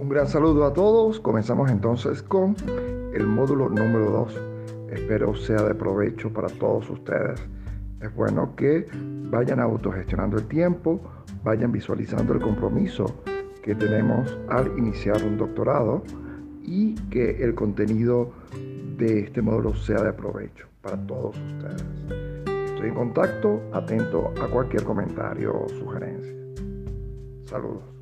Un gran saludo a todos. Comenzamos entonces con el módulo número 2. Espero sea de provecho para todos ustedes. Es bueno que vayan autogestionando el tiempo, vayan visualizando el compromiso que tenemos al iniciar un doctorado y que el contenido de este módulo sea de provecho para todos ustedes. Estoy en contacto, atento a cualquier comentario o sugerencia. Saludos.